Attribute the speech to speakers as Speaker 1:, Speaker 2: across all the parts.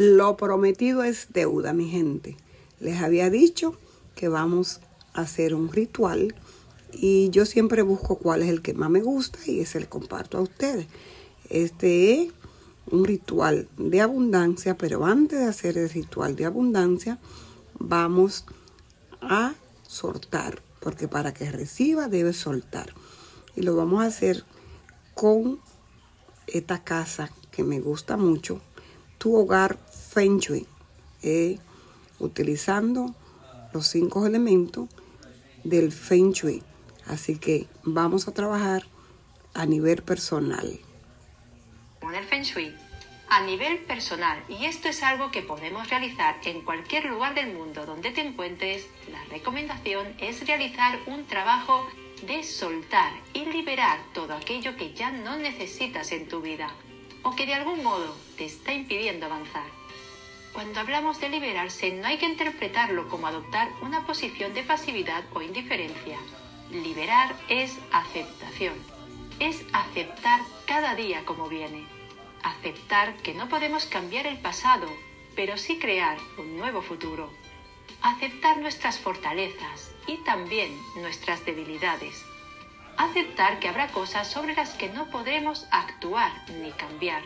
Speaker 1: Lo prometido es deuda, mi gente. Les había dicho que vamos a hacer un ritual y yo siempre busco cuál es el que más me gusta y ese el comparto a ustedes. Este es un ritual de abundancia, pero antes de hacer el ritual de abundancia, vamos a soltar, porque para que reciba debe soltar. Y lo vamos a hacer con esta casa que me gusta mucho, tu hogar Feng Shui, eh, utilizando los cinco elementos del Feng Shui. Así que vamos a trabajar a nivel personal.
Speaker 2: Con el Feng Shui a nivel personal y esto es algo que podemos realizar en cualquier lugar del mundo donde te encuentres, la recomendación es realizar un trabajo de soltar y liberar todo aquello que ya no necesitas en tu vida o que de algún modo te está impidiendo avanzar. Cuando hablamos de liberarse no hay que interpretarlo como adoptar una posición de pasividad o indiferencia. Liberar es aceptación, es aceptar cada día como viene aceptar que no podemos cambiar el pasado, pero sí crear un nuevo futuro. Aceptar nuestras fortalezas y también nuestras debilidades. Aceptar que habrá cosas sobre las que no podremos actuar ni cambiar.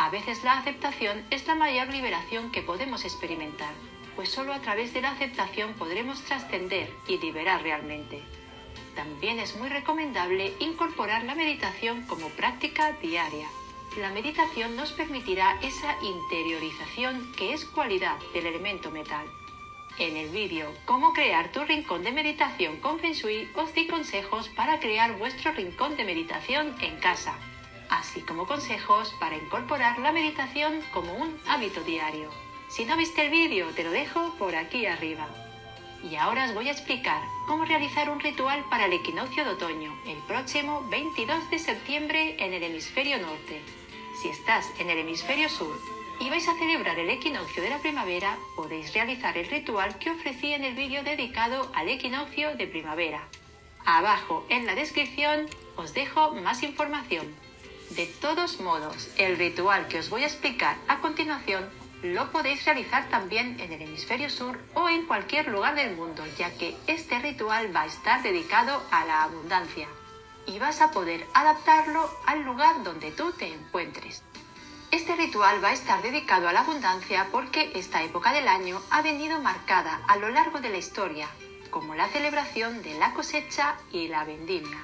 Speaker 2: A veces la aceptación es la mayor liberación que podemos experimentar, pues solo a través de la aceptación podremos trascender y liberar realmente. También es muy recomendable incorporar la meditación como práctica diaria la meditación nos permitirá esa interiorización que es cualidad del elemento metal. En el vídeo Cómo crear tu rincón de meditación con Feng os di consejos para crear vuestro rincón de meditación en casa, así como consejos para incorporar la meditación como un hábito diario. Si no viste el vídeo, te lo dejo por aquí arriba. Y ahora os voy a explicar cómo realizar un ritual para el equinoccio de otoño, el próximo 22 de septiembre en el hemisferio norte. Si estás en el hemisferio sur y vais a celebrar el equinoccio de la primavera, podéis realizar el ritual que ofrecí en el vídeo dedicado al equinoccio de primavera. Abajo en la descripción os dejo más información. De todos modos, el ritual que os voy a explicar a continuación lo podéis realizar también en el hemisferio sur o en cualquier lugar del mundo, ya que este ritual va a estar dedicado a la abundancia y vas a poder adaptarlo al lugar donde tú te encuentres. Este ritual va a estar dedicado a la abundancia porque esta época del año ha venido marcada a lo largo de la historia como la celebración de la cosecha y la vendimia.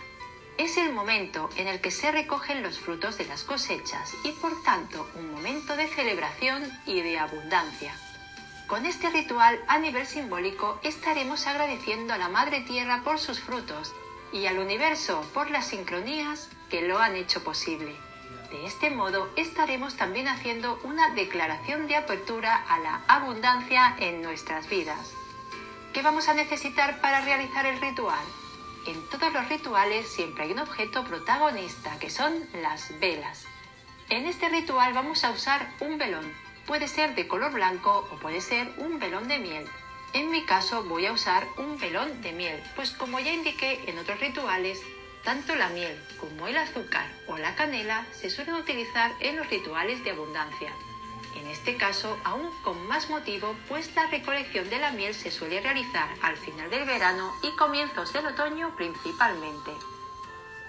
Speaker 2: Es el momento en el que se recogen los frutos de las cosechas y por tanto un momento de celebración y de abundancia. Con este ritual a nivel simbólico estaremos agradeciendo a la Madre Tierra por sus frutos y al universo por las sincronías que lo han hecho posible. De este modo estaremos también haciendo una declaración de apertura a la abundancia en nuestras vidas. ¿Qué vamos a necesitar para realizar el ritual? En todos los rituales siempre hay un objeto protagonista que son las velas. En este ritual vamos a usar un velón. Puede ser de color blanco o puede ser un velón de miel. En mi caso voy a usar un velón de miel, pues como ya indiqué en otros rituales, tanto la miel como el azúcar o la canela se suelen utilizar en los rituales de abundancia. En este caso, aún con más motivo, pues la recolección de la miel se suele realizar al final del verano y comienzos del otoño principalmente.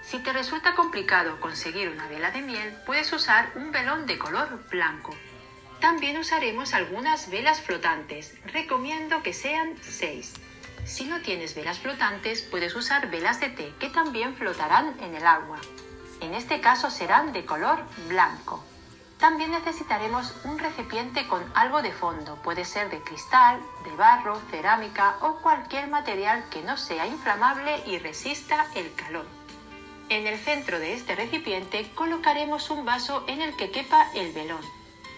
Speaker 2: Si te resulta complicado conseguir una vela de miel, puedes usar un velón de color blanco, también usaremos algunas velas flotantes. Recomiendo que sean 6. Si no tienes velas flotantes, puedes usar velas de té que también flotarán en el agua. En este caso serán de color blanco. También necesitaremos un recipiente con algo de fondo. Puede ser de cristal, de barro, cerámica o cualquier material que no sea inflamable y resista el calor. En el centro de este recipiente colocaremos un vaso en el que quepa el velón.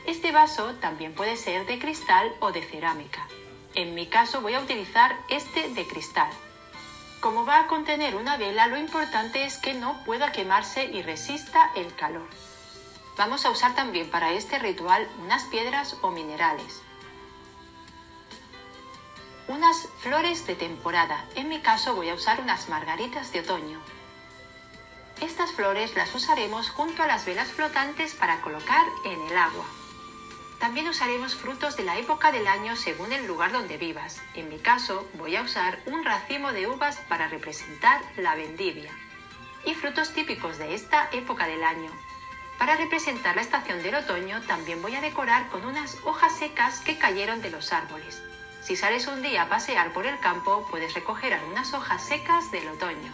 Speaker 2: Este vaso también puede ser de cristal o de cerámica. En mi caso voy a utilizar este de cristal. Como va a contener una vela, lo importante es que no pueda quemarse y resista el calor. Vamos a usar también para este ritual unas piedras o minerales. Unas flores de temporada. En mi caso voy a usar unas margaritas de otoño. Estas flores las usaremos junto a las velas flotantes para colocar en el agua. También usaremos frutos de la época del año según el lugar donde vivas. En mi caso, voy a usar un racimo de uvas para representar la vendivia. Y frutos típicos de esta época del año. Para representar la estación del otoño, también voy a decorar con unas hojas secas que cayeron de los árboles. Si sales un día a pasear por el campo, puedes recoger algunas hojas secas del otoño.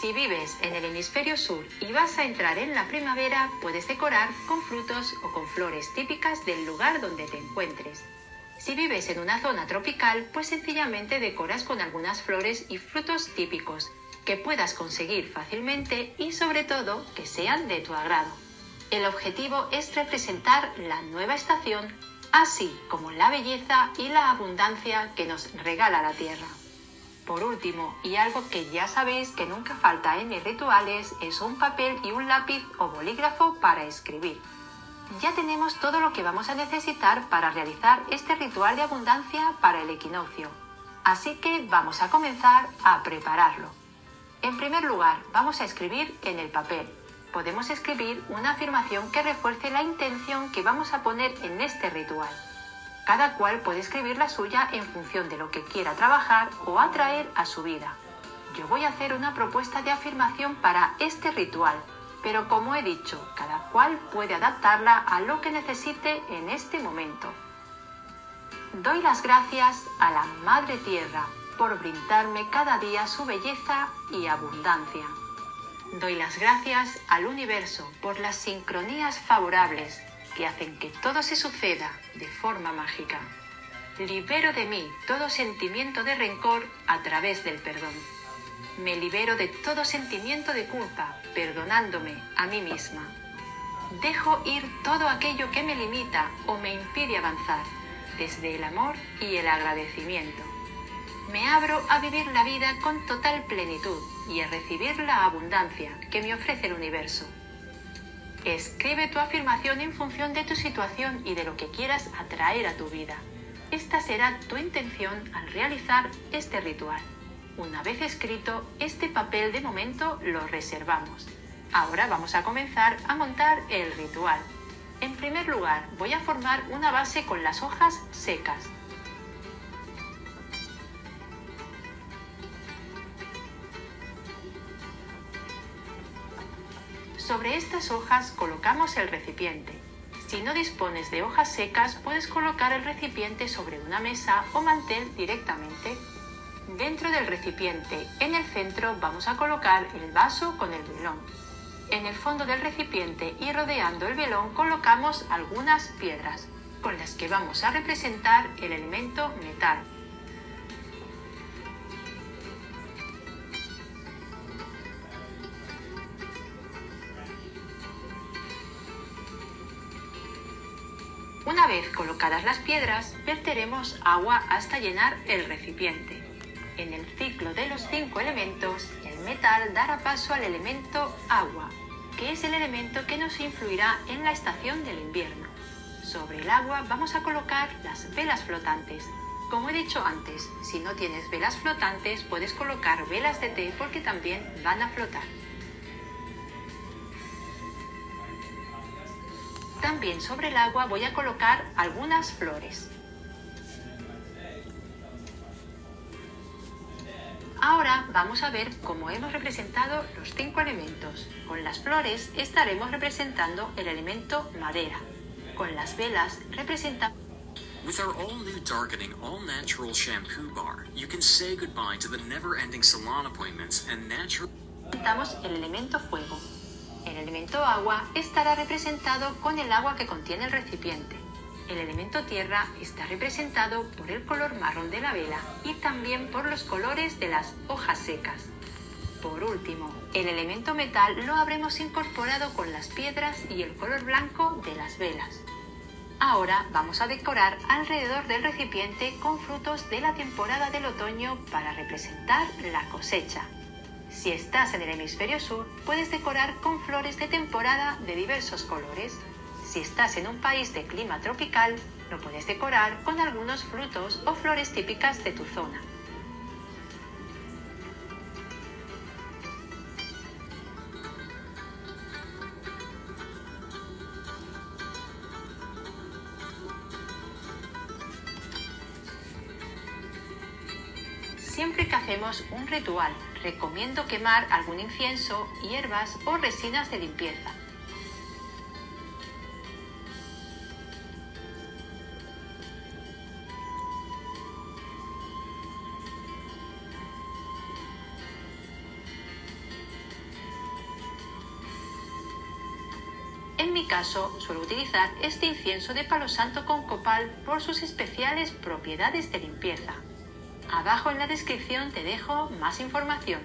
Speaker 2: Si vives en el hemisferio sur y vas a entrar en la primavera, puedes decorar con frutos o con flores típicas del lugar donde te encuentres. Si vives en una zona tropical, pues sencillamente decoras con algunas flores y frutos típicos que puedas conseguir fácilmente y sobre todo que sean de tu agrado. El objetivo es representar la nueva estación, así como la belleza y la abundancia que nos regala la tierra. Por último, y algo que ya sabéis que nunca falta en mis rituales, es un papel y un lápiz o bolígrafo para escribir. Ya tenemos todo lo que vamos a necesitar para realizar este ritual de abundancia para el equinoccio. Así que vamos a comenzar a prepararlo. En primer lugar, vamos a escribir en el papel. Podemos escribir una afirmación que refuerce la intención que vamos a poner en este ritual. Cada cual puede escribir la suya en función de lo que quiera trabajar o atraer a su vida. Yo voy a hacer una propuesta de afirmación para este ritual, pero como he dicho, cada cual puede adaptarla a lo que necesite en este momento. Doy las gracias a la Madre Tierra por brindarme cada día su belleza y abundancia. Doy las gracias al universo por las sincronías favorables que hacen que todo se suceda de forma mágica. Libero de mí todo sentimiento de rencor a través del perdón. Me libero de todo sentimiento de culpa, perdonándome a mí misma. Dejo ir todo aquello que me limita o me impide avanzar, desde el amor y el agradecimiento. Me abro a vivir la vida con total plenitud y a recibir la abundancia que me ofrece el universo. Escribe tu afirmación en función de tu situación y de lo que quieras atraer a tu vida. Esta será tu intención al realizar este ritual. Una vez escrito, este papel de momento lo reservamos. Ahora vamos a comenzar a montar el ritual. En primer lugar, voy a formar una base con las hojas secas. Sobre estas hojas colocamos el recipiente. Si no dispones de hojas secas, puedes colocar el recipiente sobre una mesa o mantel directamente. Dentro del recipiente, en el centro, vamos a colocar el vaso con el velón. En el fondo del recipiente y rodeando el velón colocamos algunas piedras, con las que vamos a representar el elemento metal. Una vez colocadas las piedras, verteremos agua hasta llenar el recipiente. En el ciclo de los cinco elementos, el metal dará paso al elemento agua, que es el elemento que nos influirá en la estación del invierno. Sobre el agua vamos a colocar las velas flotantes. Como he dicho antes, si no tienes velas flotantes puedes colocar velas de té porque también van a flotar. También sobre el agua voy a colocar algunas flores. Ahora vamos a ver cómo hemos representado los cinco elementos. Con las flores estaremos representando el elemento madera. Con las velas representamos
Speaker 3: With our all-new darkening, all-natural shampoo bar, you can say goodbye to the never-ending salon appointments and natural...
Speaker 2: el elemento fuego. El elemento agua estará representado con el agua que contiene el recipiente. El elemento tierra está representado por el color marrón de la vela y también por los colores de las hojas secas. Por último, el elemento metal lo habremos incorporado con las piedras y el color blanco de las velas. Ahora vamos a decorar alrededor del recipiente con frutos de la temporada del otoño para representar la cosecha. Si estás en el hemisferio sur, puedes decorar con flores de temporada de diversos colores. Si estás en un país de clima tropical, lo puedes decorar con algunos frutos o flores típicas de tu zona. Siempre que hacemos un ritual Recomiendo quemar algún incienso, hierbas o resinas de limpieza. En mi caso, suelo utilizar este incienso de palo santo con copal por sus especiales propiedades de limpieza. Abajo en la descripción te dejo más información.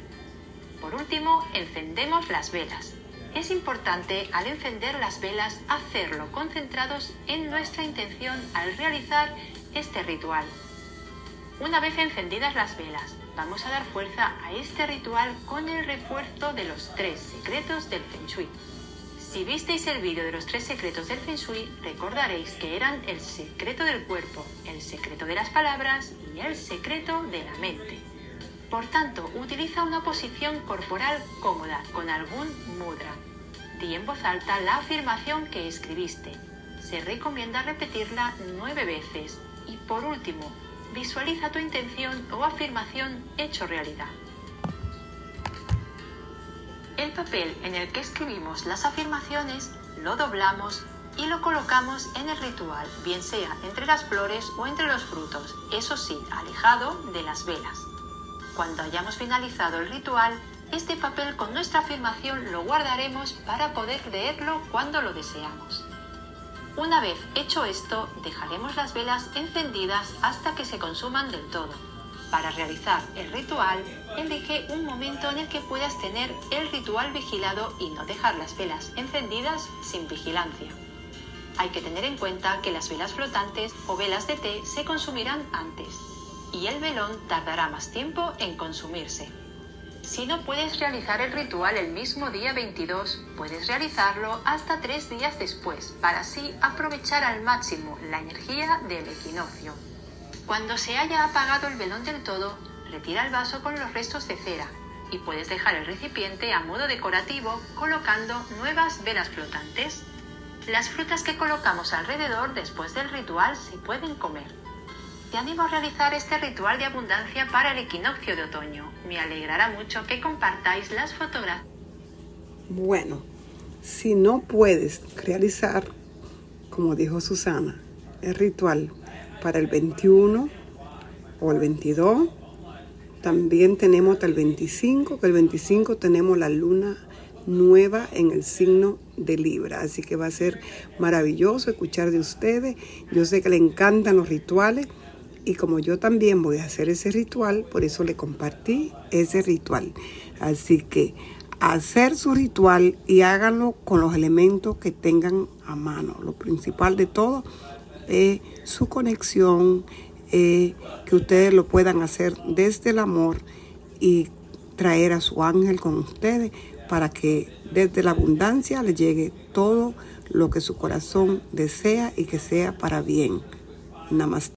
Speaker 2: Por último, encendemos las velas. Es importante al encender las velas hacerlo concentrados en nuestra intención al realizar este ritual. Una vez encendidas las velas, vamos a dar fuerza a este ritual con el refuerzo de los tres secretos del Feng Shui. Si visteis el vídeo de los tres secretos del Feng Shui, recordaréis que eran el secreto del cuerpo, el secreto de las palabras el secreto de la mente. Por tanto, utiliza una posición corporal cómoda con algún mudra. Di en voz alta la afirmación que escribiste. Se recomienda repetirla nueve veces. Y por último, visualiza tu intención o afirmación hecho realidad. El papel en el que escribimos las afirmaciones lo doblamos y lo colocamos en el ritual, bien sea entre las flores o entre los frutos, eso sí, alejado de las velas. Cuando hayamos finalizado el ritual, este papel con nuestra afirmación lo guardaremos para poder leerlo cuando lo deseamos. Una vez hecho esto, dejaremos las velas encendidas hasta que se consuman del todo. Para realizar el ritual, elige un momento en el que puedas tener el ritual vigilado y no dejar las velas encendidas sin vigilancia. Hay que tener en cuenta que las velas flotantes o velas de té se consumirán antes y el velón tardará más tiempo en consumirse. Si no puedes realizar el ritual el mismo día 22, puedes realizarlo hasta tres días después para así aprovechar al máximo la energía del equinoccio. Cuando se haya apagado el velón del todo, retira el vaso con los restos de cera y puedes dejar el recipiente a modo decorativo colocando nuevas velas flotantes. Las frutas que colocamos alrededor después del ritual se pueden comer. Te animo a realizar este ritual de abundancia para el equinoccio de otoño. Me alegrará mucho que compartáis las fotografías.
Speaker 1: Bueno, si no puedes realizar, como dijo Susana, el ritual para el 21 o el 22. También tenemos hasta el 25, que el 25 tenemos la luna nueva en el signo de Libra. Así que va a ser maravilloso escuchar de ustedes. Yo sé que le encantan los rituales y como yo también voy a hacer ese ritual, por eso le compartí ese ritual. Así que hacer su ritual y háganlo con los elementos que tengan a mano. Lo principal de todo eh, su conexión, que ustedes lo puedan hacer desde el amor y traer a su ángel con ustedes para que desde la abundancia le llegue todo lo que su corazón desea y que sea para bien. Namaste.